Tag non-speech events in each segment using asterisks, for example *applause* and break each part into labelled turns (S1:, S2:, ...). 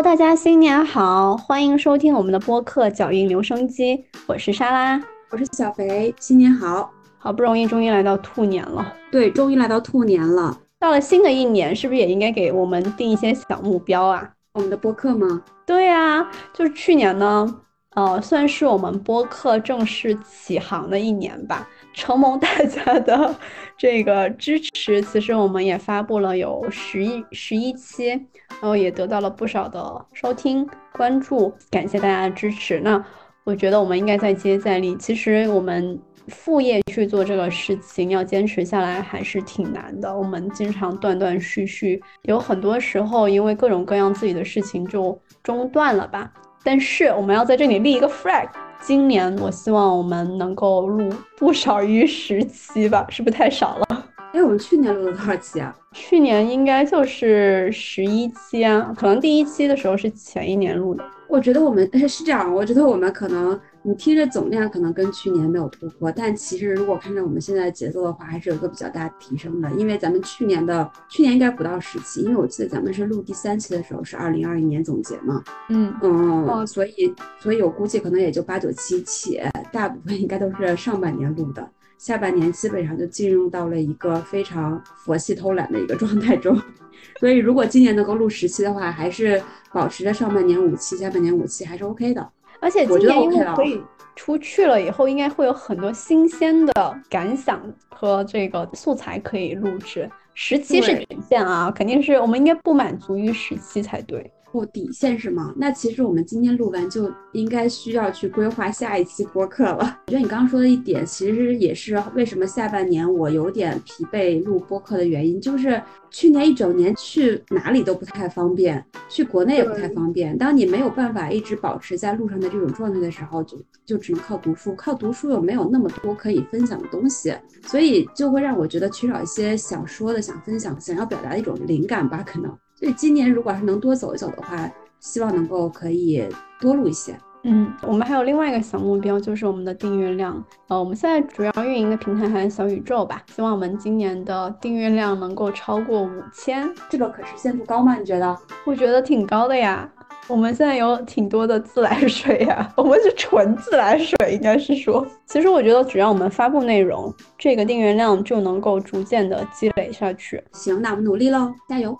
S1: Hello，大家新年好，欢迎收听我们的播客《脚印留声机》，我是莎拉，
S2: 我是小肥，新年好！
S1: 好不容易终于来到兔年了，
S2: 对，终于来到兔年了。
S1: 到了新的一年，是不是也应该给我们定一些小目标啊？
S2: 我们的播客吗？
S1: 对呀，就是去年呢，呃，算是我们播客正式起航的一年吧。承蒙大家的 *laughs* 这个支持，其实我们也发布了有十一十一期，然后也得到了不少的收听关注，感谢大家的支持。那我觉得我们应该再接再厉。其实我们。副业去做这个事情，要坚持下来还是挺难的。我们经常断断续续，有很多时候因为各种各样自己的事情就中断了吧。但是我们要在这里立一个 flag，今年我希望我们能够录不少于十期吧，*laughs* 是不是太少了？
S2: 哎，我们去年录了多少期啊？
S1: 去年应该就是十一期啊，可能第一期的时候是前一年录的。
S2: 我觉得我们是这样，我觉得我们可能。你听着总量可能跟去年没有突破，但其实如果看着我们现在的节奏的话，还是有一个比较大的提升的。因为咱们去年的去年应该不到十期，因为我记得咱们是录第三期的时候是二零二一年总结嘛。
S1: 嗯
S2: 嗯，所以所以我估计可能也就八九期起，大部分应该都是上半年录的，下半年基本上就进入到了一个非常佛系偷懒的一个状态中。*laughs* 所以如果今年能够录十期的话，还是保持着上半年五期，下半年五期还是 OK 的。
S1: 而且今年因为可以出去了以后，应该会有很多新鲜的感想和这个素材可以录制。十期是底线啊，肯定是我们应该不满足于十期才对。
S2: 不底线是吗？那其实我们今天录完就应该需要去规划下一期播客了。我觉得你刚刚说的一点，其实也是为什么下半年我有点疲惫录播客的原因，就是去年一整年去哪里都不太方便，去国内也不太方便。当你没有办法一直保持在路上的这种状态的时候，就就只能靠读书，靠读书又没有那么多可以分享的东西，所以就会让我觉得缺少一些想说的、想分享、想要表达的一种灵感吧，可能。所以今年如果还能多走一走的话，希望能够可以多录一些。
S1: 嗯，我们还有另外一个小目标，就是我们的订阅量。呃，我们现在主要运营的平台还是小宇宙吧，希望我们今年的订阅量能够超过五千。
S2: 这个可实现度高吗？你觉得？
S1: 我觉得挺高的呀。我们现在有挺多的自来水呀，我们是纯自来水，应该是说。其实我觉得，只要我们发布内容，这个订阅量就能够逐渐的积累下去。
S2: 行，那我们努力喽，加油！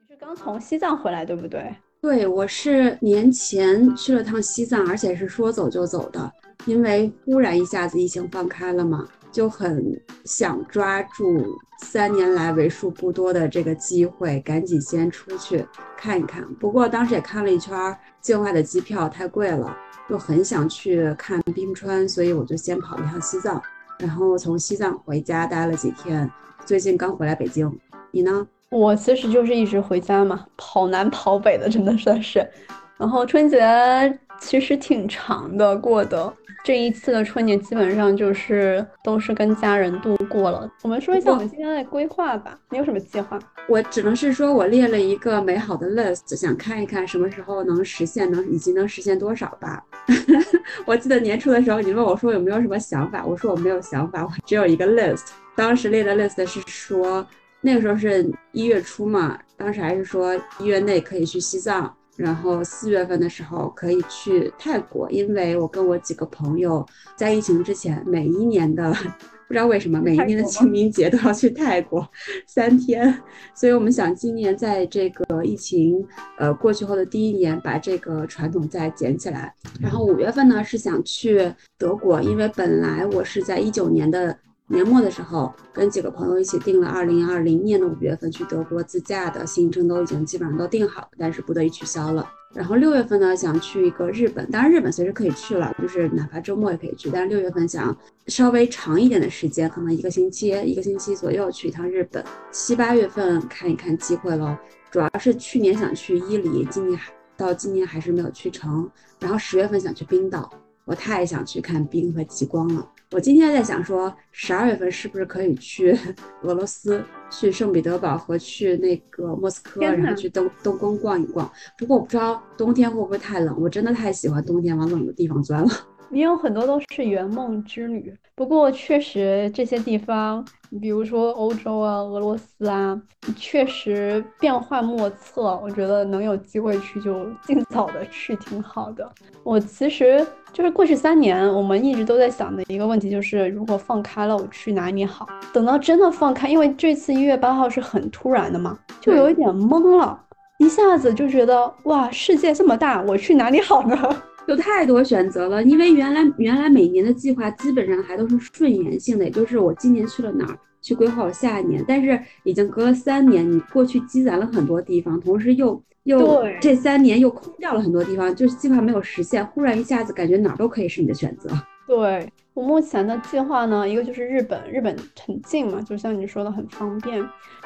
S1: 你是刚从西藏回来，对不对？
S2: 对，我是年前去了趟西藏，而且是说走就走的，因为忽然一下子疫情放开了嘛，就很想抓住三年来为数不多的这个机会，赶紧先出去看一看。不过当时也看了一圈，境外的机票太贵了。就很想去看冰川，所以我就先跑一趟西藏，然后从西藏回家待了几天。最近刚回来北京，你呢？
S1: 我其实就是一直回家嘛，跑南跑北的，真的算是。然后春节其实挺长的过的。这一次的春节基本上就是都是跟家人度过了。我们说一下我们今天的规划吧。你有什么计划？
S2: 我只能是说我列了一个美好的 list，想看一看什么时候能实现，能以及能实现多少吧。*laughs* 我记得年初的时候你问我说有没有什么想法，我说我没有想法，我只有一个 list。当时列的 list 是说那个时候是一月初嘛，当时还是说一月内可以去西藏。然后四月份的时候可以去泰国，因为我跟我几个朋友在疫情之前，每一年的不知道为什么每一年的清明节都要去泰国三天，所以我们想今年在这个疫情呃过去后的第一年，把这个传统再捡起来。然后五月份呢是想去德国，因为本来我是在一九年的。年末的时候，跟几个朋友一起订了二零二零年的五月份去德国自驾的行程，都已经基本上都定好了，但是不得已取消了。然后六月份呢，想去一个日本，当然日本随时可以去了，就是哪怕周末也可以去。但是六月份想稍微长一点的时间，可能一个星期，一个星期左右去一趟日本。七八月份看一看机会喽，主要是去年想去伊犁，今年还到今年还是没有去成。然后十月份想去冰岛，我太想去看冰和极光了。我今天在想说，十二月份是不是可以去俄罗斯，去圣彼得堡和去那个莫斯科，然后去东东宫逛一逛。不过我不知道冬天会不会太冷，我真的太喜欢冬天往冷的地方钻了。*laughs*
S1: 你有很多都是圆梦之旅。不过确实这些地方，比如说欧洲啊、俄罗斯啊，确实变幻莫测。我觉得能有机会去就尽早的去，挺好的。我其实就是过去三年，我们一直都在想的一个问题，就是如果放开了，我去哪里好？等到真的放开，因为这次一月八号是很突然的嘛，就有一点懵了，一下子就觉得哇，世界这么大，我去哪里好呢？*laughs*
S2: 有太多选择了，因为原来原来每年的计划基本上还都是顺延性的，也就是我今年去了哪儿，去规划我下一年。但是已经隔了三年，你过去积攒了很多地方，同时又又这三年又空掉了很多地方，就是计划没有实现，忽然一下子感觉哪儿都可以是你的选择。
S1: 对我目前的计划呢，一个就是日本，日本很近嘛，就像你说的很方便；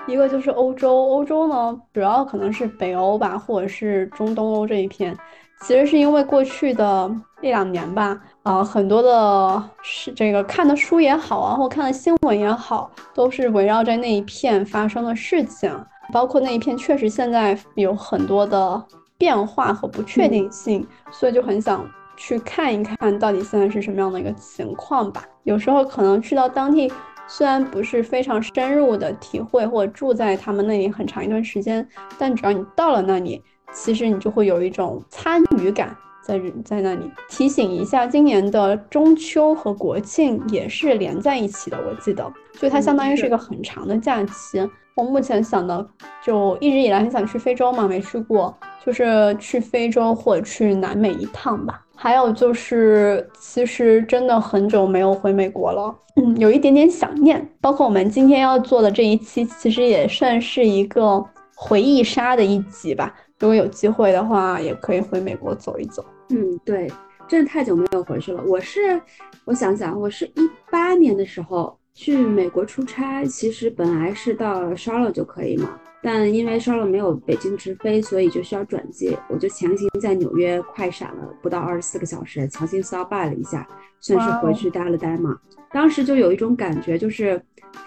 S1: 一个就是欧洲，欧洲呢主要可能是北欧吧，或者是中东欧这一片。其实是因为过去的一两年吧，啊，很多的是这个看的书也好啊，或看的新闻也好，都是围绕在那一片发生的事情，包括那一片确实现在有很多的变化和不确定性，所以就很想去看一看到底现在是什么样的一个情况吧。有时候可能去到当地，虽然不是非常深入的体会或者住在他们那里很长一段时间，但只要你到了那里。其实你就会有一种参与感在在那里。提醒一下，今年的中秋和国庆也是连在一起的，我记得，所以它相当于是一个很长的假期。我目前想的，就一直以来很想去非洲嘛，没去过，就是去非洲或者去南美一趟吧。还有就是，其实真的很久没有回美国了，嗯，有一点点想念。包括我们今天要做的这一期，其实也算是一个回忆杀的一集吧。如果有机会的话，也可以回美国走一走。
S2: 嗯，对，真的太久没有回去了。我是，我想想，我是一八年的时候去美国出差，其实本来是到 Charlotte 就可以嘛，但因为 Charlotte 没有北京直飞，所以就需要转机，我就强行在纽约快闪了不到二十四个小时，强行 stop by 了一下，算是回去待了待嘛。当时就有一种感觉，就是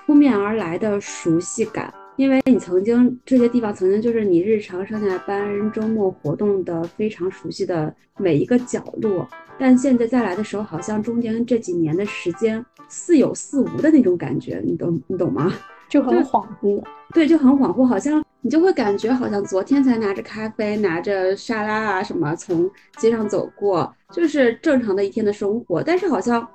S2: 扑面而来的熟悉感。因为你曾经这些地方曾经就是你日常上下班、周末活动的非常熟悉的每一个角落，但现在再来的时候，好像中间这几年的时间似有似无的那种感觉，你懂你懂吗？
S1: 就很恍惚，
S2: 对，就很恍惚，好像你就会感觉好像昨天才拿着咖啡、拿着沙拉啊什么从街上走过，就是正常的一天的生活，但是好像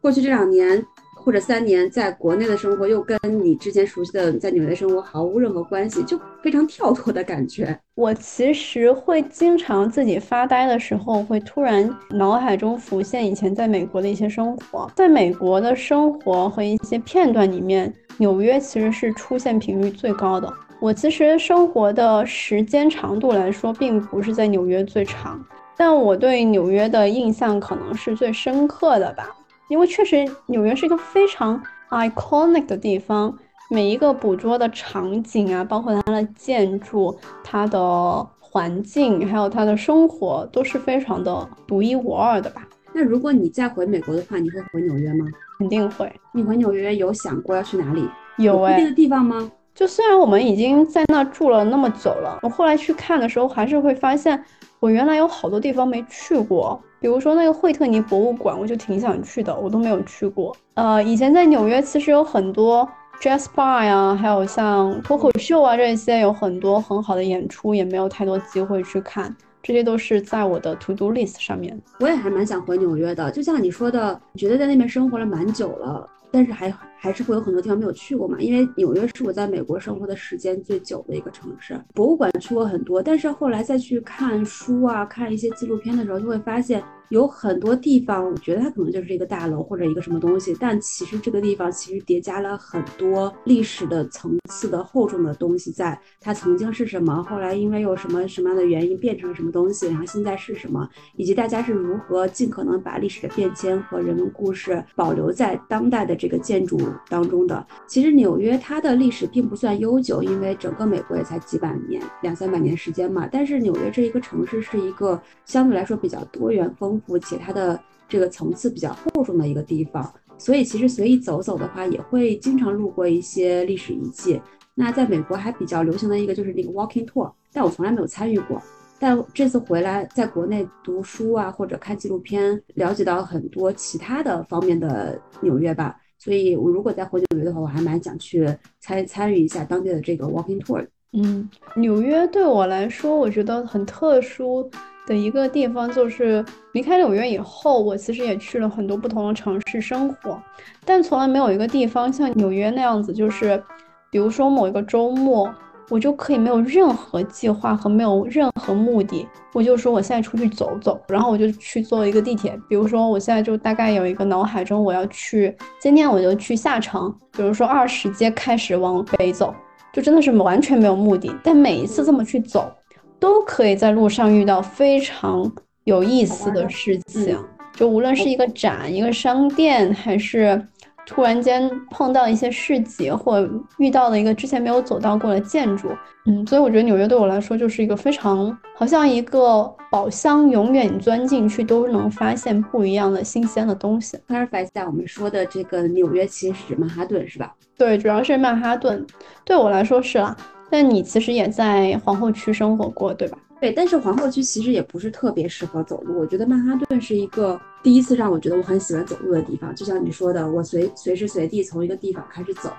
S2: 过去这两年。或者三年在国内的生活又跟你之前熟悉的在纽约的生活毫无任何关系，就非常跳脱的感觉。
S1: 我其实会经常自己发呆的时候，会突然脑海中浮现以前在美国的一些生活。在美国的生活和一些片段里面，纽约其实是出现频率最高的。我其实生活的时间长度来说，并不是在纽约最长，但我对纽约的印象可能是最深刻的吧。因为确实，纽约是一个非常 iconic 的地方，每一个捕捉的场景啊，包括它的建筑、它的环境，还有它的生活，都是非常的独一无二的吧。
S2: 那如果你再回美国的话，你会回纽约吗？
S1: 肯定会。
S2: 你回纽约有想过要去哪里？
S1: 有哎。
S2: 的地方吗？
S1: 就虽然我们已经在那住了那么久了，我后来去看的时候，还是会发现我原来有好多地方没去过。比如说那个惠特尼博物馆，我就挺想去的，我都没有去过。呃，以前在纽约其实有很多 jazz bar 呀，还有像脱口秀啊这些，有很多很好的演出，也没有太多机会去看。这些都是在我的 to do list 上面。
S2: 我也还蛮想回纽约的，就像你说的，觉得在那边生活了蛮久了。但是还还是会有很多地方没有去过嘛，因为纽约是我在美国生活的时间最久的一个城市。博物馆去过很多，但是后来再去看书啊，看一些纪录片的时候，就会发现有很多地方，我觉得它可能就是一个大楼或者一个什么东西，但其实这个地方其实叠加了很多历史的层次的厚重的东西，在它曾经是什么，后来因为有什么什么样的原因变成了什么东西，然后现在是什么，以及大家是如何尽可能把历史的变迁和人文故事保留在当代的。这个建筑当中的，其实纽约它的历史并不算悠久，因为整个美国也才几百年，两三百年时间嘛。但是纽约这一个城市是一个相对来说比较多元丰富，且它的这个层次比较厚重的一个地方，所以其实随意走走的话，也会经常路过一些历史遗迹。那在美国还比较流行的一个就是那个 walking tour，但我从来没有参与过。但这次回来，在国内读书啊，或者看纪录片，了解到很多其他的方面的纽约吧。所以，我如果再回纽约的话，我还蛮想去参参与一下当地的这个 walking tour。
S1: 嗯，纽约对我来说，我觉得很特殊的一个地方就是离开纽约以后，我其实也去了很多不同的城市生活，但从来没有一个地方像纽约那样子，就是比如说某一个周末。我就可以没有任何计划和没有任何目的，我就说我现在出去走走，然后我就去坐一个地铁。比如说我现在就大概有一个脑海中我要去，今天我就去下城，比如说二十街开始往北走，就真的是完全没有目的。但每一次这么去走，都可以在路上遇到非常有意思的事情，就无论是一个展、一个商店，还是。突然间碰到一些市集，或遇到了一个之前没有走到过的建筑，嗯，所以我觉得纽约对我来说就是一个非常，好像一个宝箱，永远钻进去都能发现不一样的新鲜的东西。
S2: 一下，我们说的这个纽约其实是曼哈顿是吧？
S1: 对，主要是曼哈顿，对我来说是啦。但你其实也在皇后区生活过，对吧？
S2: 对，但是皇后区其实也不是特别适合走路。我觉得曼哈顿是一个。第一次让我觉得我很喜欢走路的地方，就像你说的，我随随时随地从一个地方开始走，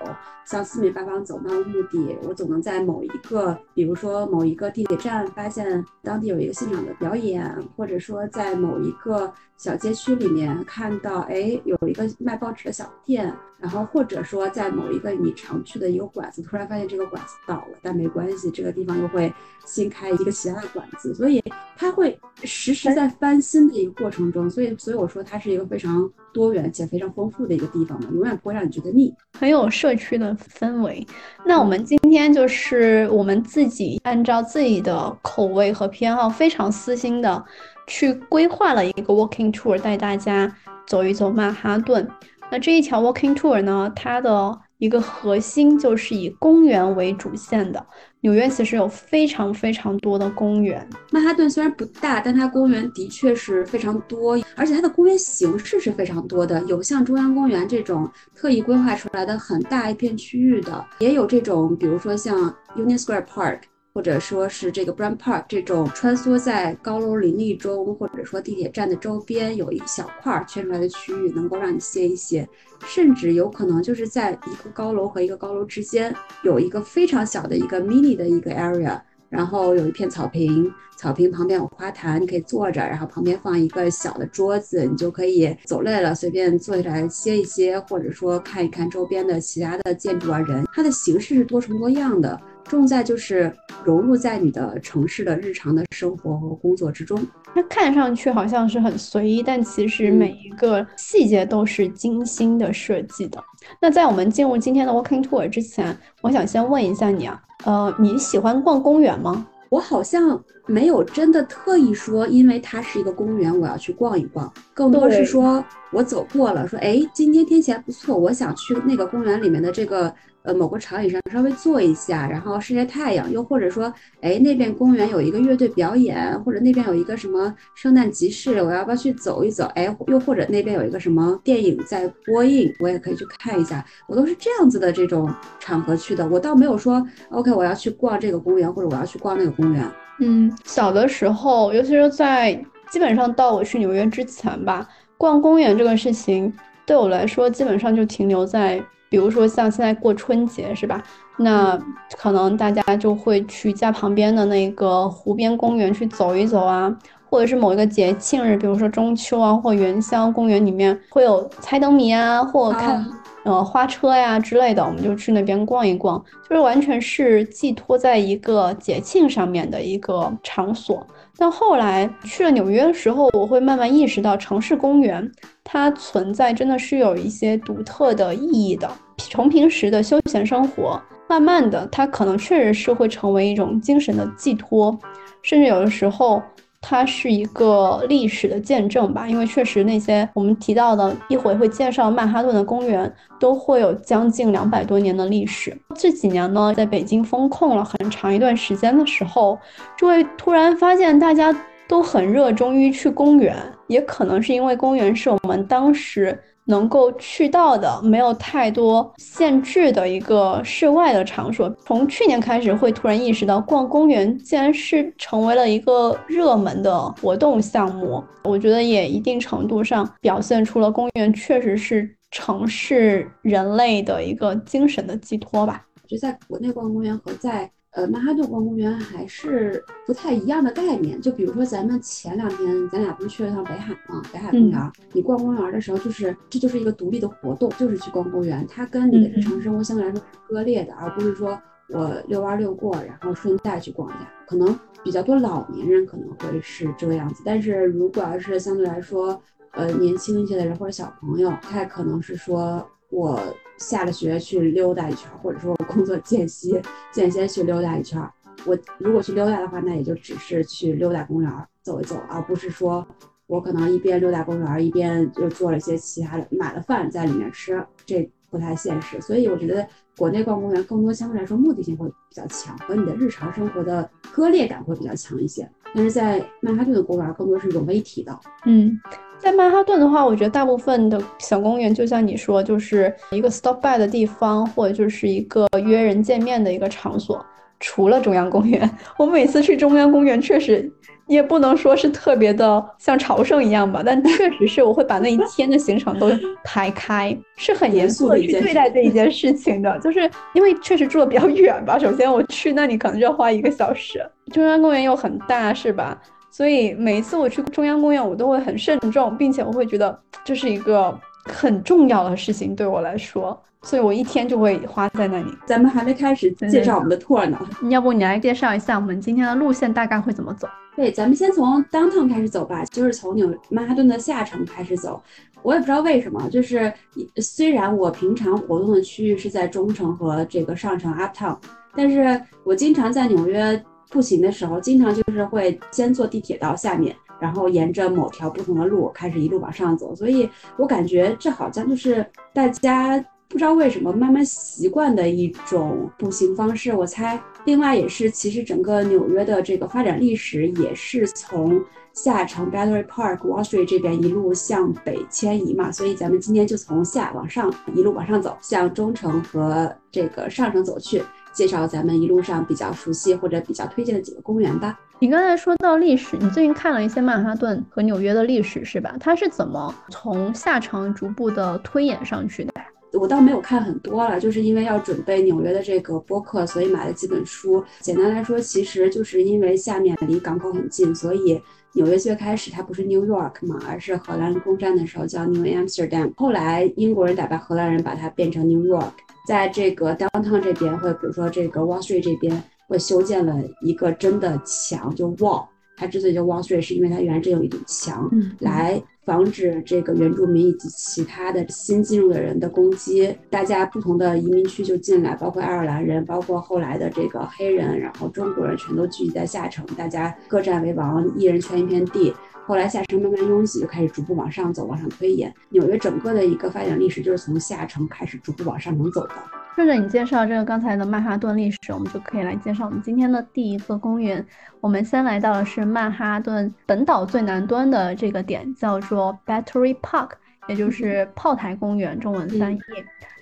S2: 向四面八方走漫无目的，我总能在某一个，比如说某一个地铁站发现当地有一个现场的表演，或者说在某一个小街区里面看到，哎，有一个卖报纸的小店，然后或者说在某一个你常去的一个馆子，突然发现这个馆子倒了，但没关系，这个地方又会新开一个其他的馆子，所以它会时时在翻新的一个过程中，所以所。所以我说它是一个非常多元且非常丰富的一个地方嘛，永远不会让你觉得腻，
S1: 很有社区的氛围。那我们今天就是我们自己按照自己的口味和偏好，非常私心的去规划了一个 walking tour，带大家走一走曼哈顿。那这一条 walking tour 呢，它的一个核心就是以公园为主线的。纽约其实有非常非常多的公园。
S2: 曼哈顿虽然不大，但它公园的确是非常多，而且它的公园形式是非常多的。有像中央公园这种特意规划出来的很大一片区域的，也有这种，比如说像 Union Square Park。或者说是这个 Brand Park 这种穿梭在高楼林立中，或者说地铁站的周边有一小块圈出来的区域，能够让你歇一歇，甚至有可能就是在一个高楼和一个高楼之间有一个非常小的一个 mini 的一个 area，然后有一片草坪，草坪旁边有花坛，你可以坐着，然后旁边放一个小的桌子，你就可以走累了随便坐下来歇一歇，或者说看一看周边的其他的建筑啊人，它的形式是多重多样的。重在就是融入在你的城市的日常的生活和工作之中。
S1: 它看上去好像是很随意，但其实每一个细节都是精心的设计的。那在我们进入今天的 walking tour 之前，我想先问一下你啊，呃，你喜欢逛公园吗？
S2: 我好像没有真的特意说，因为它是一个公园，我要去逛一逛。更多是说我走过了，说哎，今天天气还不错，我想去那个公园里面的这个。呃，某个长椅上稍微坐一下，然后晒晒太阳，又或者说，哎，那边公园有一个乐队表演，或者那边有一个什么圣诞集市，我要不要去走一走？哎，又或者那边有一个什么电影在播映，我也可以去看一下。我都是这样子的这种场合去的，我倒没有说，OK，我要去逛这个公园，或者我要去逛那个公园。
S1: 嗯，小的时候，尤其是在基本上到我去纽约之前吧，逛公园这个事情对我来说，基本上就停留在。比如说像现在过春节是吧？那可能大家就会去家旁边的那个湖边公园去走一走啊，或者是某一个节庆日，比如说中秋啊或元宵，公园里面会有猜灯谜啊，或看呃花车呀之类的，我们就去那边逛一逛，就是完全是寄托在一个节庆上面的一个场所。但后来去了纽约的时候，我会慢慢意识到，城市公园它存在真的是有一些独特的意义的。从平时的休闲生活，慢慢的，它可能确实是会成为一种精神的寄托，甚至有的时候，它是一个历史的见证吧。因为确实那些我们提到的，一会会介绍曼哈顿的公园，都会有将近两百多年的历史。这几年呢，在北京封控了很长一段时间的时候，就会突然发现大家都很热衷于去公园，也可能是因为公园是我们当时。能够去到的，没有太多限制的一个室外的场所。从去年开始，会突然意识到逛公园竟然是成为了一个热门的活动项目。我觉得也一定程度上表现出了公园确实是城市人类的一个精神的寄托吧。
S2: 我觉得在国内逛公园和在呃，曼哈顿逛公园还是不太一样的概念。就比如说，咱们前两天咱俩不是去了趟北海吗？北海公园，你逛公园的时候，就是这就是一个独立的活动，就是去逛公园。它跟你的日常生活相对来说是割裂的，而不是说我遛弯遛过，然后顺带去逛一下。可能比较多老年人可能会是这个样子，但是如果要是相对来说，呃，年轻一些的人或者小朋友，他可能是说我。下了学去溜达一圈，或者说我工作间隙间歇去溜达一圈。我如果去溜达的话，那也就只是去溜达公园走一走，而不是说我可能一边溜达公园一边又做了一些其他的，买了饭在里面吃，这不太现实。所以我觉得国内逛公园更多相对来说目的性会比较强，和你的日常生活的割裂感会比较强一些。但是在曼哈顿的公园更多是融为一体的，
S1: 嗯。在曼哈顿的话，我觉得大部分的小公园，就像你说，就是一个 stop by 的地方，或者就是一个约人见面的一个场所。除了中央公园，*laughs* 我每次去中央公园，确实也不能说是特别的像朝圣一样吧，但确实是我会把那一天的行程都排开，是很严肃的去对待这一件事情的。就是因为确实住的比较远吧，首先我去那里可能就要花一个小时，中央公园又很大，是吧？所以每一次我去中央公园，我都会很慎重，并且我会觉得这是一个很重要的事情对我来说，所以我一天就会花在那里。
S2: 咱们还没开始介绍我们的 tour 呢，
S1: 要不你来介绍一下我们今天的路线大概会怎么走？
S2: 对，咱们先从 downtown 开始走吧，就是从纽曼哈顿的下城开始走。我也不知道为什么，就是虽然我平常活动的区域是在中城和这个上城 uptown，但是我经常在纽约。步行的时候，经常就是会先坐地铁到下面，然后沿着某条不同的路开始一路往上走。所以我感觉这好像就是大家不知道为什么慢慢习惯的一种步行方式。我猜，另外也是，其实整个纽约的这个发展历史也是从下城 Battery Park、Wall Street 这边一路向北迁移嘛。所以咱们今天就从下往上一路往上走，向中城和这个上城走去。介绍咱们一路上比较熟悉或者比较推荐的几个公园吧。
S1: 你刚才说到历史，你最近看了一些曼哈顿和纽约的历史是吧？它是怎么从下城逐步的推演上去的？
S2: 我倒没有看很多了，就是因为要准备纽约的这个播客，所以买了几本书。简单来说，其实就是因为下面离港口很近，所以纽约最开始它不是 New York 嘛，而是荷兰攻占的时候叫 New Amsterdam，后来英国人打败荷兰人，把它变成 New York。在这个 downtown 这边，或者比如说这个 Wall Street 这边，会修建了一个真的墙，就 wall。它之所以叫 Wall Street，是因为它原来真有一堵墙，来防止这个原住民以及其他的新进入的人的攻击。大家不同的移民区就进来，包括爱尔兰人，包括后来的这个黑人，然后中国人，全都聚集在下城，大家各占为王，一人圈一片地。后来下城慢慢拥挤，就开始逐步往上走，往上推演。纽约整个的一个发展历史就是从下城开始逐步往上城走的。
S1: 顺着你介绍这个刚才的曼哈顿历史，我们就可以来介绍我们今天的第一个公园。我们先来到的是曼哈顿本岛最南端的这个点，叫做 Battery Park，也就是炮台公园，中文翻译。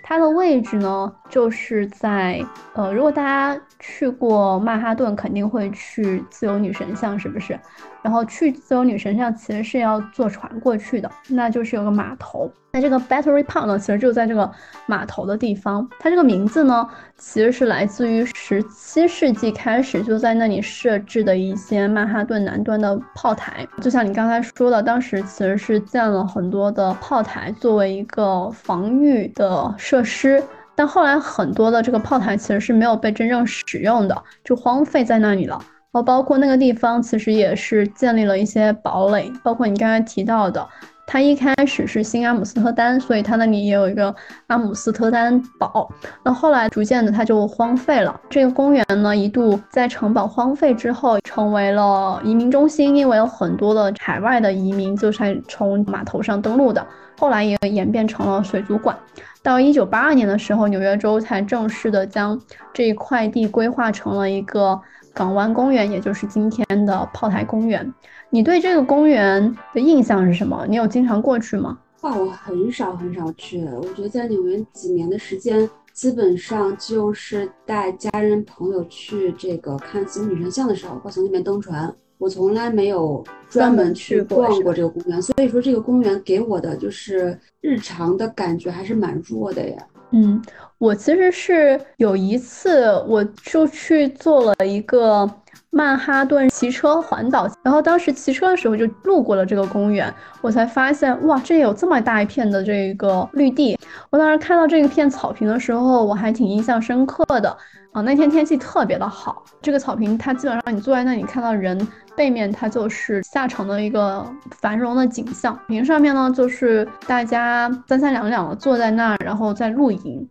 S1: 它的位置呢，就是在呃，如果大家去过曼哈顿，肯定会去自由女神像，是不是？然后去自由女神像其实是要坐船过去的，那就是有个码头。那这个 Battery Park 呢，其实就在这个码头的地方。它这个名字呢，其实是来自于十七世纪开始就在那里设置的一些曼哈顿南端的炮台。就像你刚才说的，当时其实是建了很多的炮台作为一个防御的设施。但后来很多的这个炮台其实是没有被真正使用的，就荒废在那里了。哦包括那个地方其实也是建立了一些堡垒，包括你刚才提到的，它一开始是新阿姆斯特丹，所以它那里也有一个阿姆斯特丹堡。那后来逐渐的它就荒废了。这个公园呢一度在城堡荒废之后成为了移民中心，因为有很多的海外的移民就是从码头上登陆的。后来也演变成了水族馆。到一九八二年的时候，纽约州才正式的将这一块地规划成了一个。港湾公园，也就是今天的炮台公园。你对这个公园的印象是什么？你有经常过去吗？
S2: 哇，我很少很少去，我觉得在纽约几年的时间，基本上就是带家人朋友去这个看自由女神像的时候，会从那边登船。我从来没有专门去逛过这个公园，所以说这个公园给我的就是日常的感觉还是蛮弱的呀。
S1: 嗯，我其实是有一次，我就去做了一个曼哈顿骑车环岛，然后当时骑车的时候就路过了这个公园，我才发现哇，这有这么大一片的这个绿地。我当时看到这一片草坪的时候，我还挺印象深刻的。啊，那天天气特别的好，这个草坪它基本上你坐在那里看到人背面，它就是下城的一个繁荣的景象。屏上面呢，就是大家三三两两的坐在那儿，然后在露营。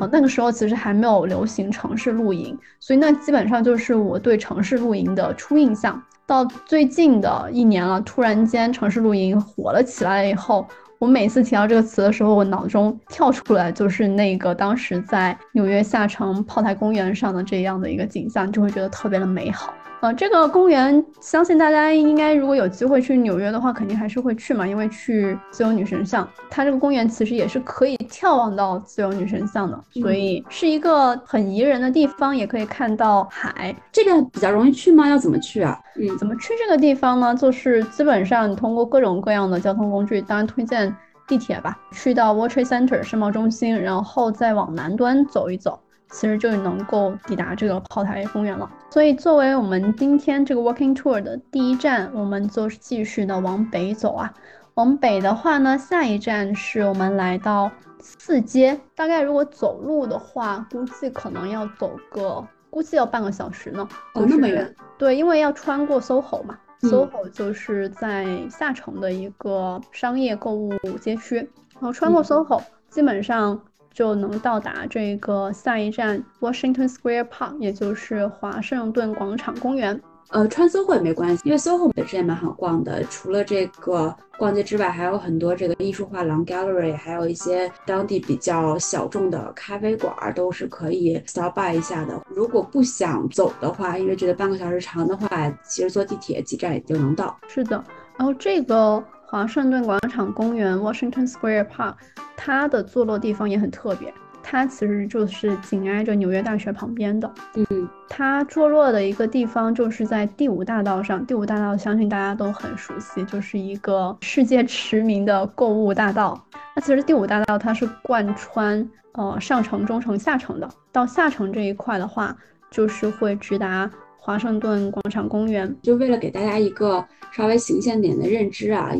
S1: 啊，那个时候其实还没有流行城市露营，所以那基本上就是我对城市露营的初印象。到最近的一年了，突然间城市露营火了起来以后。我每次提到这个词的时候，我脑中跳出来就是那个当时在纽约下城炮台公园上的这样的一个景象，就会觉得特别的美好。呃，这个公园，相信大家应该如果有机会去纽约的话，肯定还是会去嘛，因为去自由女神像，它这个公园其实也是可以眺望到自由女神像的，所以是一个很宜人的地方，也可以看到海。
S2: 这个比较容易去吗？要怎么去啊？
S1: 嗯，怎么去这个地方呢？就是基本上你通过各种各样的交通工具，当然推荐地铁吧，去到 World Trade Center 世贸中心，然后再往南端走一走。其实就能够抵达这个炮台公园了。所以作为我们今天这个 walking tour 的第一站，我们就是继续的往北走啊。往北的话呢，下一站是我们来到四街。大概如果走路的话，估计可能要走个，估计要半个小时呢。
S2: 哦，那么远？
S1: 对，因为要穿过 SOHO 嘛。SOHO 就是在下城的一个商业购物街区，然后穿过 SOHO，基本上。就能到达这个下一站 Washington Square Park，也就是华盛顿广场公园。
S2: 呃，穿 SOHO 也没关系，因为 SOHO 本身也蛮好逛的。除了这个逛街之外，还有很多这个艺术画廊 Gallery，还有一些当地比较小众的咖啡馆，都是可以 stop by 一下的。如果不想走的话，因为觉得半个小时长的话，其实坐地铁几站也就能到。
S1: 是的，然后这个。华盛顿广场公园 （Washington Square Park），它的坐落地方也很特别，它其实就是紧挨着纽约大学旁边的。
S2: 嗯，
S1: 它坐落的一个地方就是在第五大道上。第五大道相信大家都很熟悉，就是一个世界驰名的购物大道。那其实第五大道它是贯穿呃上城、中城、下城的。到下城这一块的话，就是会直达。华盛顿广场公园，
S2: 就为了给大家一个稍微形象点的认知啊，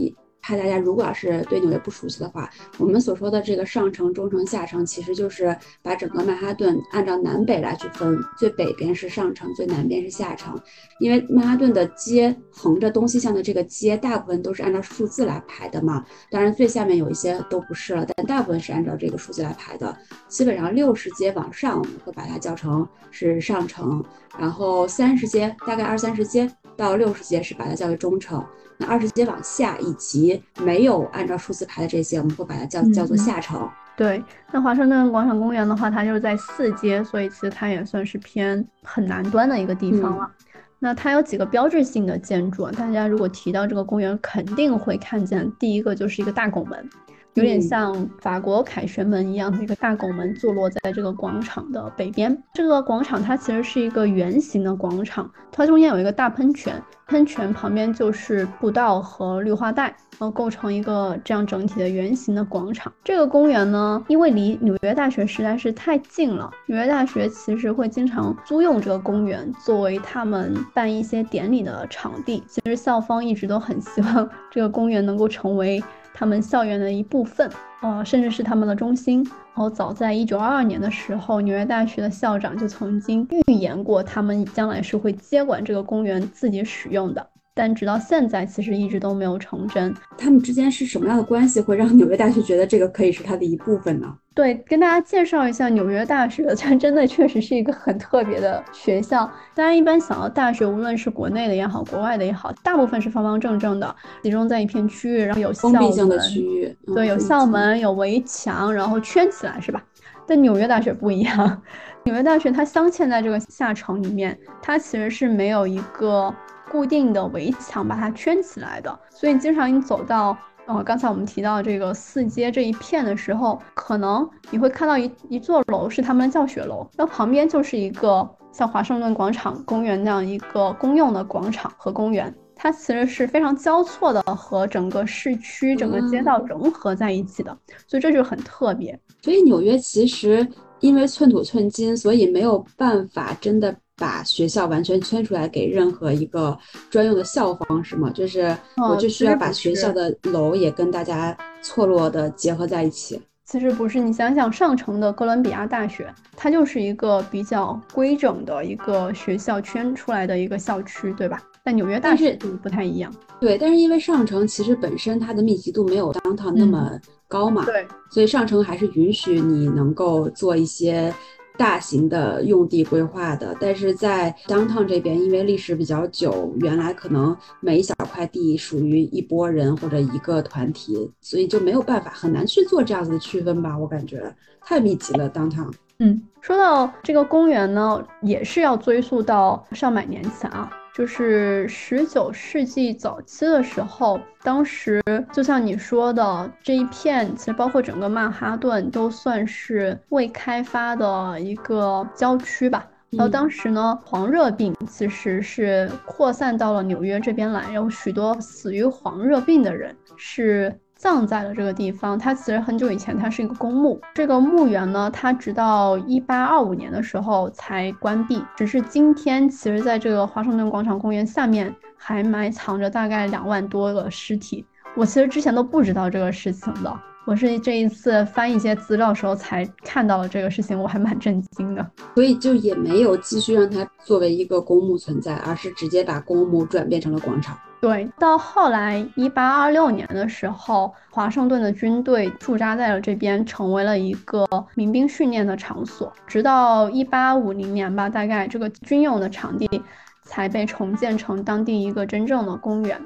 S2: 怕大家如果要是对纽约不熟悉的话，我们所说的这个上城、中城、下城，其实就是把整个曼哈顿按照南北来去分，最北边是上城，最南边是下城。因为曼哈顿的街横着东西向的这个街，大部分都是按照数字来排的嘛。当然最下面有一些都不是了，但大部分是按照这个数字来排的。基本上六十街往上，我们会把它叫成是上城，然后三十街，大概二三十街到六十街是把它叫为中城。那二十街往下以及没有按照数字排的这些，我们会把它叫叫做下城。
S1: 对，那华盛顿广场公园的话，它就是在四街，所以其实它也算是偏很南端的一个地方了。那它有几个标志性的建筑，大家如果提到这个公园，肯定会看见。第一个就是一个大拱门。有点像法国凯旋门一样的一个大拱门，坐落在这个广场的北边。这个广场它其实是一个圆形的广场，它中间有一个大喷泉，喷泉旁边就是步道和绿化带，然后构成一个这样整体的圆形的广场。这个公园呢，因为离纽约大学实在是太近了，纽约大学其实会经常租用这个公园作为他们办一些典礼的场地。其实校方一直都很希望这个公园能够成为。他们校园的一部分，呃，甚至是他们的中心。然后，早在一九二二年的时候，纽约大学的校长就曾经预言过，他们将来是会接管这个公园自己使用的。但直到现在，其实一直都没有成真。
S2: 他们之间是什么样的关系，会让纽约大学觉得这个可以是它的一部分呢？
S1: 对，跟大家介绍一下纽约大学，*laughs* 它真的确实是一个很特别的学校。大家一般想到大学，无论是国内的也好，国外的也好，大部分是方方正正的，集中在一片区域，然后有
S2: 封闭性的区域，
S1: 对，有校门，有围墙，然后圈起来，是吧？但纽约大学不一样，*laughs* 纽约大学它镶嵌在这个下城里面，它其实是没有一个。固定的围墙把它圈起来的，所以经常你走到呃，刚才我们提到这个四街这一片的时候，可能你会看到一一座楼是他们的教学楼，那旁边就是一个像华盛顿广场公园那样一个公用的广场和公园。它其实是非常交错的，和整个市区、整个街道融合在一起的，所以这就很特别。
S2: 所以纽约其实因为寸土寸金，所以没有办法真的把学校完全圈出来给任何一个专用的校方，是吗？就是我就需要把学校的楼也跟大家错落的结合在一起。
S1: 其实不是，你想想上城的哥伦比亚大学，它就是一个比较规整的一个学校圈出来的一个校区，对吧？但纽约大学就不太一样，
S2: 对，但是因为上城其实本身它的密集度没有 downtown 那么高嘛，
S1: 对，
S2: 所以上城还是允许你能够做一些大型的用地规划的。但是在 downtown 这边，因为历史比较久，原来可能每一小块地属于一拨人或者一个团体，所以就没有办法，很难去做这样子的区分吧？我感觉太密集了 downtown。
S1: 嗯，说到这个公园呢，也是要追溯到上百年前啊。就是十九世纪早期的时候，当时就像你说的，这一片其实包括整个曼哈顿都算是未开发的一个郊区吧。然后当时呢，黄热病其实是扩散到了纽约这边来，有许多死于黄热病的人是。葬在了这个地方，它其实很久以前它是一个公墓。这个墓园呢，它直到一八二五年的时候才关闭。只是今天，其实在这个华盛顿广场公园下面还埋藏着大概两万多个尸体。我其实之前都不知道这个事情的，我是这一次翻一些资料的时候才看到了这个事情，我还蛮震惊的。
S2: 所以就也没有继续让它作为一个公墓存在，而是直接把公墓转变成了广场。
S1: 对，到后来一八二六年的时候，华盛顿的军队驻扎在了这边，成为了一个民兵训练的场所。直到一八五零年吧，大概这个军用的场地才被重建成当地一个真正的公园。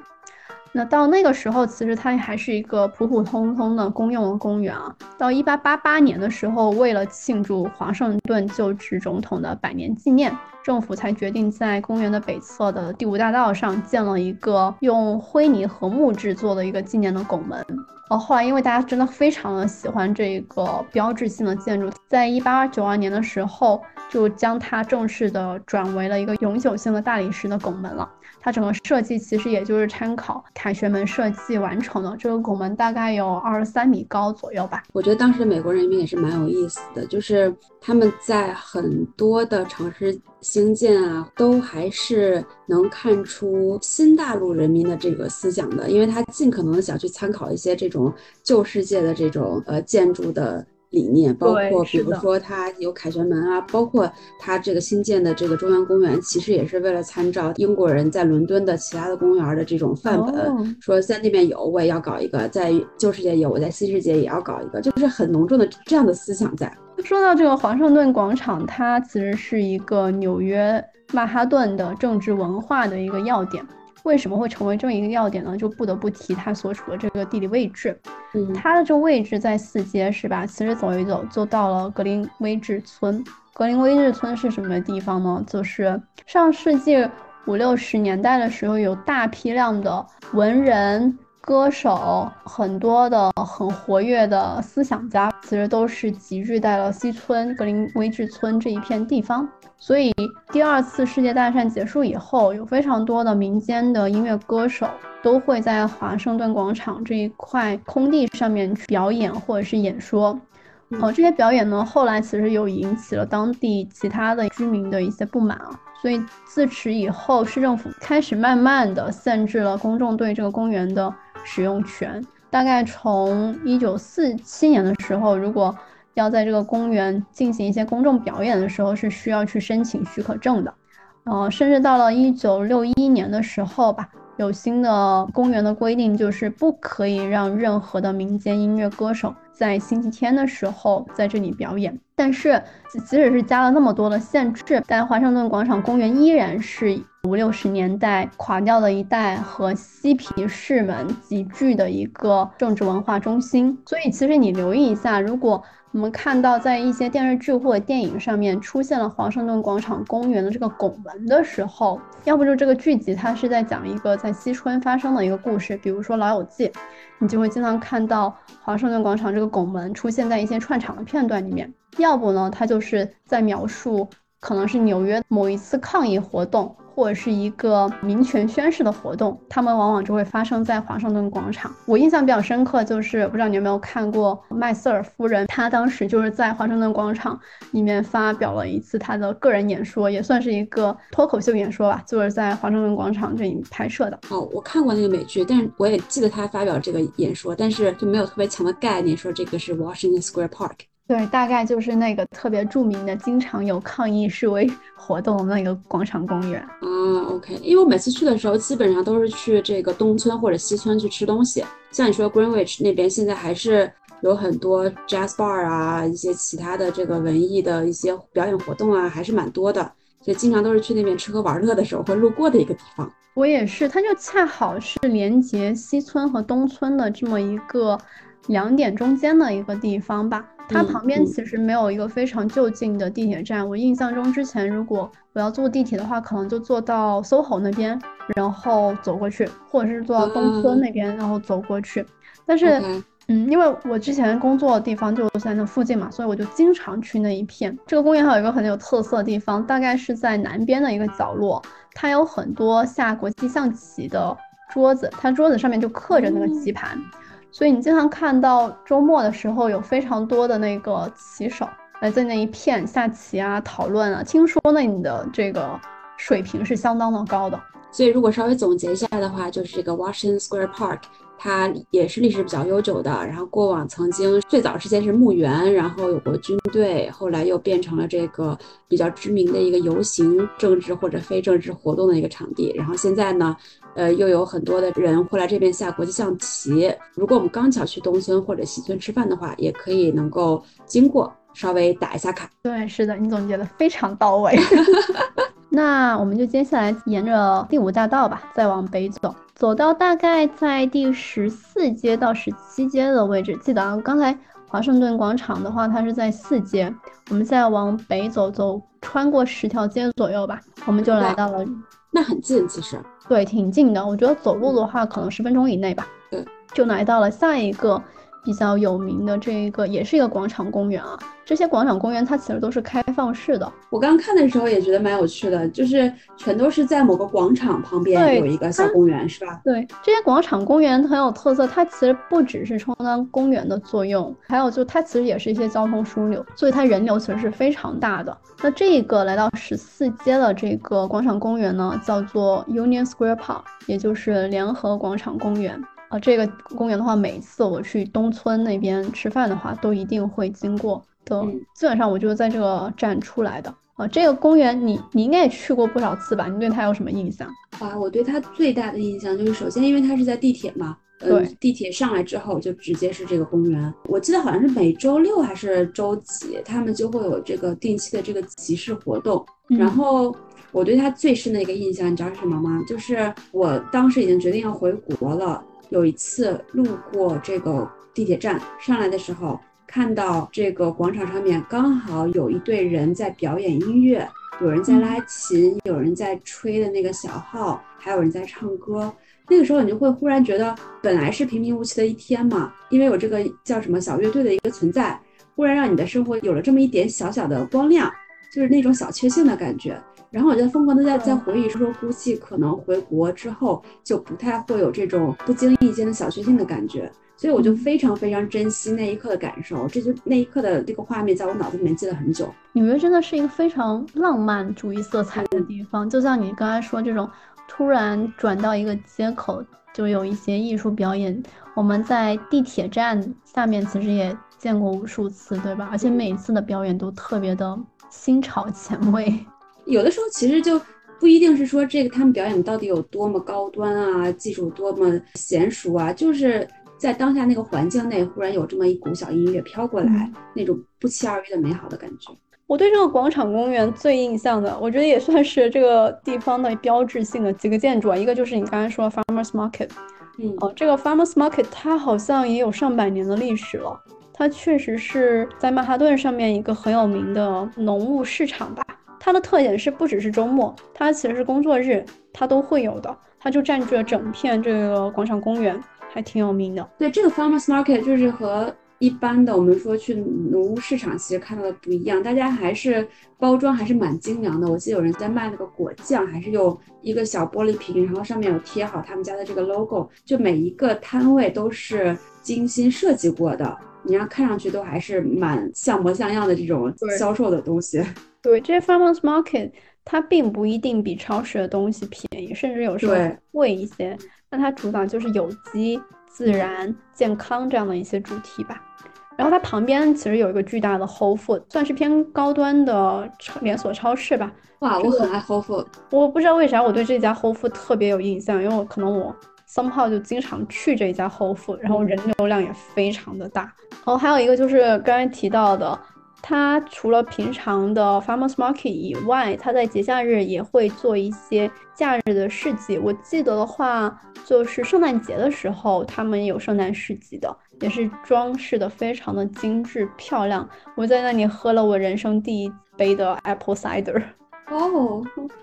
S1: 那到那个时候，其实它还是一个普普通通的公用公园啊。到一八八八年的时候，为了庆祝华盛顿就职总统的百年纪念。政府才决定在公园的北侧的第五大道上建了一个用灰泥和木制作的一个纪念的拱门。哦，后来因为大家真的非常的喜欢这个标志性的建筑，在一八九二年的时候，就将它正式的转为了一个永久性的大理石的拱门了。它整个设计其实也就是参考凯旋门设计完成的。这个拱门大概有二十三米高左右吧。
S2: 我觉得当时美国人民也是蛮有意思的，就是他们在很多的城市兴建啊，都还是能看出新大陆人民的这个思想的，因为他尽可能的想去参考一些这种旧世界的这种呃建筑的。理念包括，比如说它有凯旋门啊，包括它这个新建的这个中央公园，其实也是为了参照英国人在伦敦的其他的公园的这种范本，说在那边有，我也要搞一个；在旧世界有，我在新世界也要搞一个，就是很浓重的这样的思想在。
S1: 说到这个华盛顿广场，它其实是一个纽约曼哈顿的政治文化的一个要点。为什么会成为这么一个要点呢？就不得不提它所处的这个地理位置。嗯，它的这个位置在四街，是吧？其实走一走就到了格林威治村。格林威治村是什么地方呢？就是上世纪五六十年代的时候，有大批量的文人、歌手，很多的很活跃的思想家，其实都是集聚在了西村格林威治村这一片地方。所以，第二次世界大战结束以后，有非常多的民间的音乐歌手都会在华盛顿广场这一块空地上面去表演或者是演说。哦，这些表演呢，后来其实有引起了当地其他的居民的一些不满啊。所以自此以后，市政府开始慢慢的限制了公众对这个公园的使用权。大概从一九四七年的时候，如果要在这个公园进行一些公众表演的时候，是需要去申请许可证的。呃，甚至到了一九六一年的时候吧，有新的公园的规定，就是不可以让任何的民间音乐歌手在星期天的时候在这里表演。但是，即使是加了那么多的限制，但华盛顿广场公园依然是。五六十年代垮掉的一代和嬉皮士们集聚的一个政治文化中心，所以其实你留意一下，如果我们看到在一些电视剧或者电影上面出现了华盛顿广场公园的这个拱门的时候，要不就这个剧集它是在讲一个在西村发生的一个故事，比如说《老友记》，你就会经常看到华盛顿广场这个拱门出现在一些串场的片段里面；要不呢，它就是在描述可能是纽约某一次抗议活动。或者是一个民权宣誓的活动，他们往往就会发生在华盛顿广场。我印象比较深刻，就是不知道你有没有看过麦瑟尔夫人，她当时就是在华盛顿广场里面发表了一次她的个人演说，也算是一个脱口秀演说吧，就是在华盛顿广场这里拍摄的。
S2: 哦，我看过那个美剧，但是我也记得她发表这个演说，但是就没有特别强的概念，说这个是 Washington Square Park。
S1: 对，大概就是那个特别著名的、经常有抗议示威活动的那个广场公园。
S2: 啊，OK，因为我每次去的时候，基本上都是去这个东村或者西村去吃东西。像你说 Greenwich 那边，现在还是有很多 Jazz Bar 啊，一些其他的这个文艺的一些表演活动啊，还是蛮多的。所以经常都是去那边吃喝玩乐的时候会路过的一个地方。
S1: 我也是，它就恰好是连接西村和东村的这么一个两点中间的一个地方吧。它旁边其实没有一个非常就近的地铁站。我印象中之前如果我要坐地铁的话，可能就坐到 SOHO 那边，然后走过去，或者是坐到东村那边，然后走过去。但是，嗯，因为我之前工作的地方就在那附近嘛，所以我就经常去那一片。这个公园还有一个很有特色的地方，大概是在南边的一个角落，它有很多下国际象棋的桌子，它桌子上面就刻着那个棋盘。所以你经常看到周末的时候有非常多的那个棋手来在那一片下棋啊、讨论啊。听说呢，你的这个水平是相当的高的。
S2: 所以如果稍微总结一下的话，就是这个 Washington Square Park，它也是历史比较悠久的。然后过往曾经最早之前是墓园，然后有过军队，后来又变成了这个比较知名的一个游行、政治或者非政治活动的一个场地。然后现在呢？呃，又有很多的人会来这边下国际象棋。如果我们刚巧去东村或者西村吃饭的话，也可以能够经过稍微打一下卡。
S1: 对，是的，你总结的非常到位。*laughs* 那我们就接下来沿着第五大道吧，再往北走，走到大概在第十四街到十七街的位置。记得啊，刚才华盛顿广场的话，它是在四街。我们再往北走，走穿过十条街左右吧，我们就来到了。
S2: 那很近，其实。
S1: 对，挺近的。我觉得走路的话，可能十分钟以内吧。
S2: 对，
S1: 就来到了下一个。比较有名的这一个也是一个广场公园啊，这些广场公园它其实都是开放式的。
S2: 我刚看的时候也觉得蛮有趣的，就是全都是在某个广场旁边有一个小公园，是吧？
S1: 对，这些广场公园很有特色，它其实不只是充当公园的作用，还有就它其实也是一些交通枢纽，所以它人流其实是非常大的。那这个来到十四街的这个广场公园呢，叫做 Union Square Park，也就是联合广场公园。啊，这个公园的话，每次我去东村那边吃饭的话，都一定会经过的。基本上我就是在这个站出来的。啊，这个公园你你应该也去过不少次吧？你对它有什么印象？
S2: 啊，我对它最大的印象就是，首先因为它是在地铁嘛，
S1: 对，
S2: 地铁上来之后就直接是这个公园。我记得好像是每周六还是周几，他们就会有这个定期的这个集市活动。然后我对它最深的一个印象，你知道是什么吗？就是我当时已经决定要回国了。有一次路过这个地铁站上来的时候，看到这个广场上面刚好有一队人在表演音乐，有人在拉琴，有人在吹的那个小号，还有人在唱歌。那个时候你就会忽然觉得，本来是平平无奇的一天嘛，因为有这个叫什么小乐队的一个存在，忽然让你的生活有了这么一点小小的光亮，就是那种小确幸的感觉。然后我就疯狂的在在回忆，说说估计可能回国之后就不太会有这种不经意间的小确幸的感觉，所以我就非常非常珍惜那一刻的感受，这就那一刻的这个画面在我脑子里面记了很久。
S1: 纽约真的是一个非常浪漫主义色彩的地方，就像你刚才说这种突然转到一个街口就有一些艺术表演，我们在地铁站下面其实也见过无数次，对吧？而且每一次的表演都特别的新潮 *laughs* 前卫。
S2: 有的时候其实就不一定是说这个他们表演到底有多么高端啊，技术多么娴熟啊，就是在当下那个环境内，忽然有这么一股小音乐飘过来，那种不期而遇的美好的感觉。
S1: 我对这个广场公园最印象的，我觉得也算是这个地方的标志性的几个建筑啊，一个就是你刚才说的 Farmers Market，
S2: 嗯，
S1: 哦，这个 Farmers Market 它好像也有上百年的历史了。它确实是在曼哈顿上面一个很有名的农务市场吧。它的特点是不只是周末，它其实是工作日，它都会有的。它就占据了整片这个广场公园，还挺有名的。
S2: 对，这个 farmers market 就是和一般的我们说去农务市场其实看到的不一样，大家还是包装还是蛮精良的。我记得有人在卖那个果酱，还是用一个小玻璃瓶，然后上面有贴好他们家的这个 logo，就每一个摊位都是精心设计过的，你要看上去都还是蛮像模像样的这种销售的东西。
S1: 对，这些 farmers market。它并不一定比超市的东西便宜，甚至有时候贵一些。那它主打就是有机、自然、健康这样的一些主题吧。然后它旁边其实有一个巨大的 Whole Food，算是偏高端的连锁超市吧。
S2: 哇，我很爱 Whole Food。
S1: 我不知道为啥我对这家 Whole Food 特别有印象，因为我可能我 somehow 就经常去这家 Whole Food，然后人流量也非常的大。然后还有一个就是刚才提到的。它除了平常的 farmers market 以外，它在节假日也会做一些假日的市集。我记得的话，就是圣诞节的时候，他们有圣诞市集的，也是装饰的非常的精致漂亮。我在那里喝了我人生第一杯的 apple cider。
S2: 哦，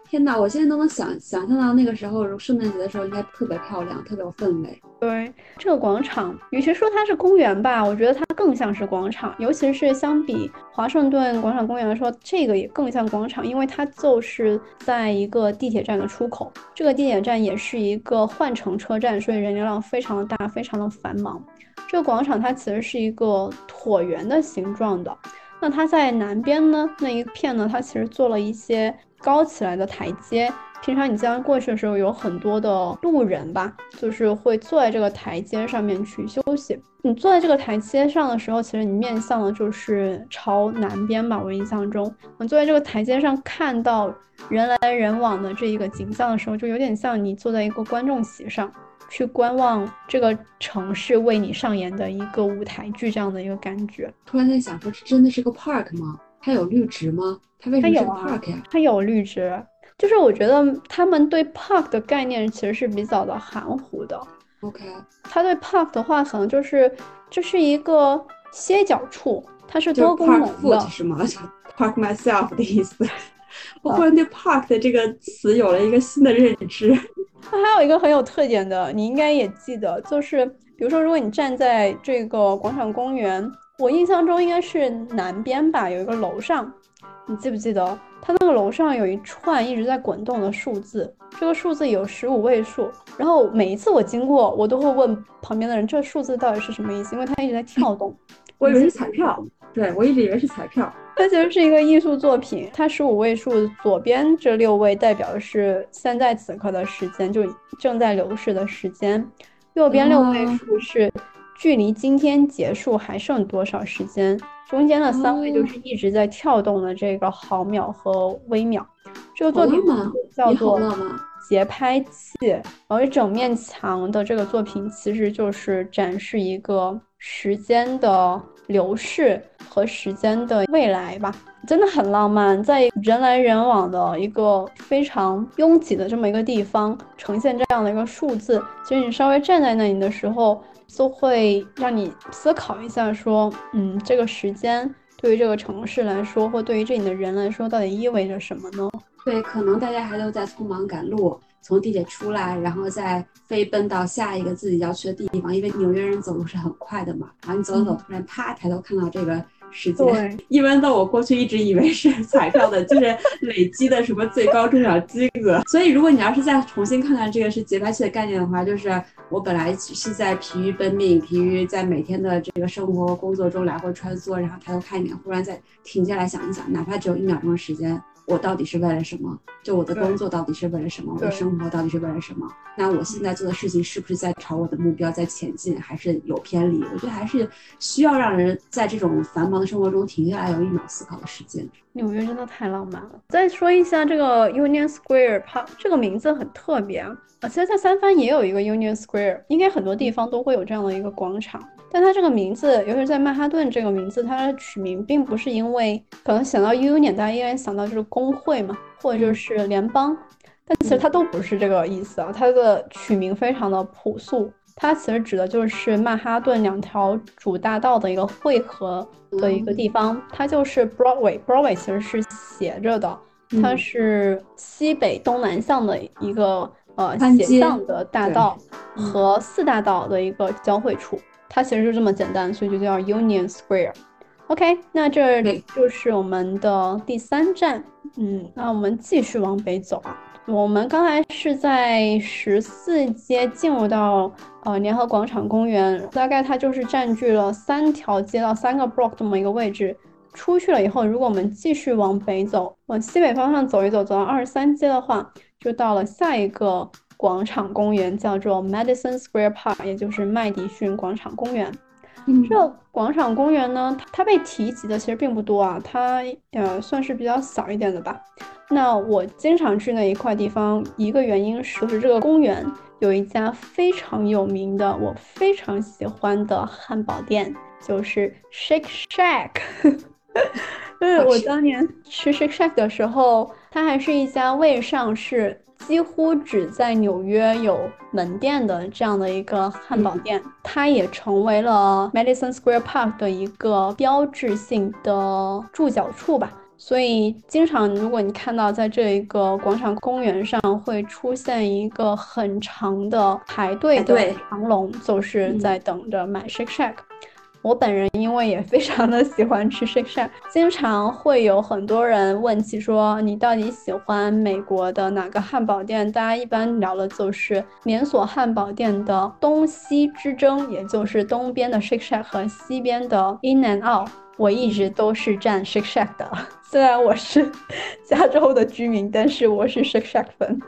S2: 天哪！我现在都能想想象到那个时候，圣诞节的时候应该特别漂亮，特别有氛围。
S1: 对，这个广场，与其说它是公园吧，我觉得它更像是广场。尤其是相比华盛顿广场公园来说，这个也更像广场，因为它就是在一个地铁站的出口。这个地铁站也是一个换乘车站，所以人流量非常的大，非常的繁忙。这个广场它其实是一个椭圆的形状的。那它在南边呢，那一片呢，它其实做了一些高起来的台阶。平常你经常过去的时候，有很多的路人吧，就是会坐在这个台阶上面去休息。你坐在这个台阶上的时候，其实你面向的就是朝南边吧。我印象中，你坐在这个台阶上看到人来人往的这一个景象的时候，就有点像你坐在一个观众席上。去观望这个城市为你上演的一个舞台剧，这样的一个感觉。
S2: 突然在想，说这真的是个 park 吗？它有绿植吗？它为什么是 park 呀？
S1: 它有绿植，就是我觉得他们对 park 的概念其实是比较的含糊的。
S2: OK，
S1: 他对 park 的话，可能就是这是一个歇脚处，它是多功能的，
S2: 是吗？*laughs* park myself 的意思。*laughs* 我忽然对 park 的这个词有了一个新的认知。
S1: 它还有一个很有特点的，你应该也记得，就是比如说，如果你站在这个广场公园，我印象中应该是南边吧，有一个楼上，你记不记得？它那个楼上有一串一直在滚动的数字，这个数字有十五位数。然后每一次我经过，我都会问旁边的人，这数字到底是什么意思？因为它一直在跳动。
S2: 我以为是彩票，对我一直以为是彩票。
S1: 它其实是一个艺术作品，它十五位数左边这六位代表的是现在此刻的时间，就正在流逝的时间；右边六位数是距离今天结束还剩多少时间；中间的三位就是一直在跳动的这个毫秒和微秒。这个作品叫做节拍器，而整面墙的这个作品其实就是展示一个时间的流逝。和时间的未来吧，真的很浪漫。在人来人往的一个非常拥挤的这么一个地方，呈现这样的一个数字，其实你稍微站在那里的时候，都会让你思考一下，说，嗯，这个时间对于这个城市来说，或对于这里的人来说，到底意味着什么呢？
S2: 对，可能大家还都在匆忙赶路，从地铁出来，然后再飞奔到下一个自己要去的地方，因为纽约人走路是很快的嘛。然后你走走，突然啪抬头看到这个。时间，一般到我过去一直以为是彩票的，就是累积的什么最高中奖金额。所以如果你要是再重新看看这个是节拍器的概念的话，就是我本来是在疲于奔命，疲于在每天的这个生活工作中来回穿梭，然后抬头看一眼，忽然再停下来想一想，哪怕只有一秒钟的时间。我到底是为了什么？就我的工作到底是为了什么？我的生活到底是为了什么？那我现在做的事情是不是在朝我的目标在前进，还是有偏离？我觉得还是需要让人在这种繁忙的生活中停下来，有一秒思考的时间。
S1: 纽约真的太浪漫了。再说一下这个 Union Square Park，这个名字很特别啊。其实，在三藩也有一个 Union Square，应该很多地方都会有这样的一个广场。但它这个名字，尤其是在曼哈顿这个名字，它的取名并不是因为可能想到 Union，大家依然想到就是工会嘛，或者就是联邦，但其实它都不是这个意思啊。它的取名非常的朴素，它其实指的就是曼哈顿两条主大道的一个汇合的一个地方，它就是 Broadway。Broadway 其实是斜着的，它是西北东南向的一个呃斜向的大道和四大道的一个交汇处，它其实就这么简单，所以就叫 Union Square。OK，那这里就是我们的第三站。嗯，那我们继续往北走啊。我们刚才是在十四街进入到呃联合广场公园，大概它就是占据了三条街道三个 block 这么一个位置。出去了以后，如果我们继续往北走，往西北方向走一走，走到二十三街的话，就到了下一个广场公园，叫做 Madison Square Park，也就是麦迪逊广场公园。这广场公园呢，它被提及的其实并不多啊，它呃算是比较小一点的吧。那我经常去那一块地方，一个原因是就是这个公园有一家非常有名的、我非常喜欢的汉堡店，就是 Shake Shack。*laughs* 因为我当年吃 Shake Shack 的时候，它还是一家未上市。几乎只在纽约有门店的这样的一个汉堡店，它也成为了 Madison Square Park 的一个标志性的住脚处吧。所以，经常如果你看到在这一个广场公园上会出现一个很长的排队的长龙，就是在等着买 Shake Shack。我本人因为也非常的喜欢吃 Shake Shack，经常会有很多人问起说你到底喜欢美国的哪个汉堡店？大家一般聊的就是连锁汉堡店的东西之争，也就是东边的 Shake Shack 和西边的 In and Out。我一直都是站 Shake Shack 的，虽然我是 *laughs* 加州的居民，但是我是 Shake Shack 粉。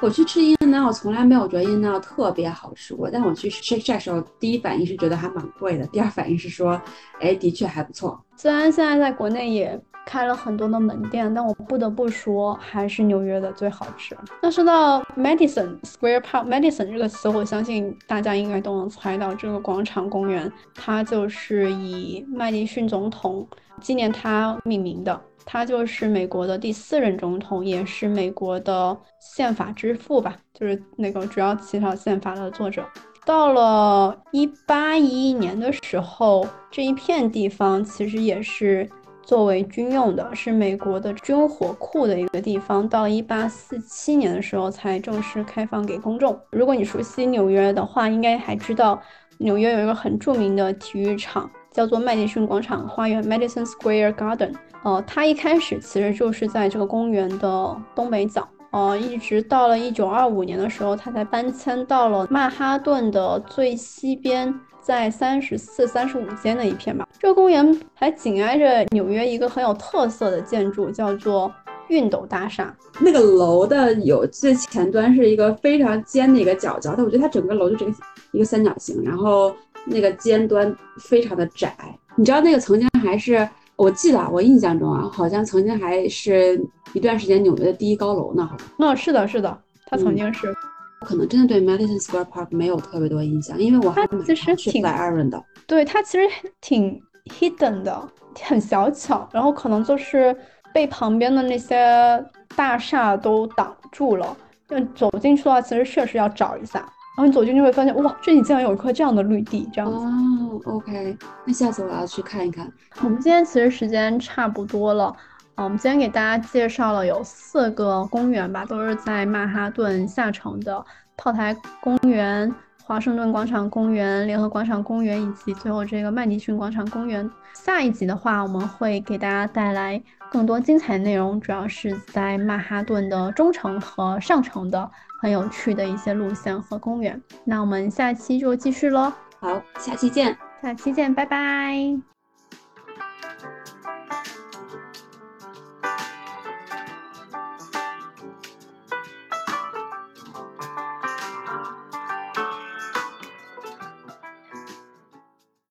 S2: 我去吃 In and Out，从来没有觉得 In and Out 特别好吃过。但我去 Shake Shack 时候，第一反应是觉得还蛮贵的，第二反应是说，哎，的确还不错。
S1: 虽然现在在国内也开了很多的门店，但我不得不说，还是纽约的最好吃。那说到 Madison Square Park，Madison 这个词，我相信大家应该都能猜到，这个广场公园，它就是以麦迪逊总统纪念他命名的。他就是美国的第四任总统，也是美国的宪法之父吧，就是那个主要起草宪法的作者。到了一八一一年的时候，这一片地方其实也是作为军用的，是美国的军火库的一个地方。到了一八四七年的时候，才正式开放给公众。如果你熟悉纽约的话，应该还知道纽约有一个很著名的体育场，叫做麦迪逊广场花园 （Madison Square Garden）。呃，它一开始其实就是在这个公园的东北角，呃，一直到了一九二五年的时候，它才搬迁到了曼哈顿的最西边，在三十四、三十五间那一片吧。这个公园还紧挨着纽约一个很有特色的建筑，叫做熨斗大厦。
S2: 那个楼的有最前端是一个非常尖的一个角角，但我觉得它整个楼就这个一个三角形，然后那个尖端非常的窄。你知道那个曾经还是。我记得，我印象中啊，好像曾经还是一段时间纽约的第一高楼呢。
S1: 那是的，是的，它曾经是。
S2: 可能真的对 Madison Square Park 没有特别多印象，因为我还
S1: 其实挺
S2: Iron 的。
S1: 对，它其实挺 hidden 的，很小巧，然后可能就是被旁边的那些大厦都挡住了。要走进去的话，其实确实要找一下。然后你走进去会发现，哇，这里竟然有一块这样的绿地，这样子。
S2: 哦，OK，那下次我要去看一看。
S1: 我们今天其实时间差不多了，啊，我们今天给大家介绍了有四个公园吧，都是在曼哈顿下城的炮台公园、华盛顿广场公园、联合广场公园以及最后这个麦迪逊广场公园。下一集的话，我们会给大家带来更多精彩内容，主要是在曼哈顿的中城和上城的。很有趣的一些路线和公园，那我们下期就继续喽。
S2: 好，下期见，
S1: 下期见，拜拜。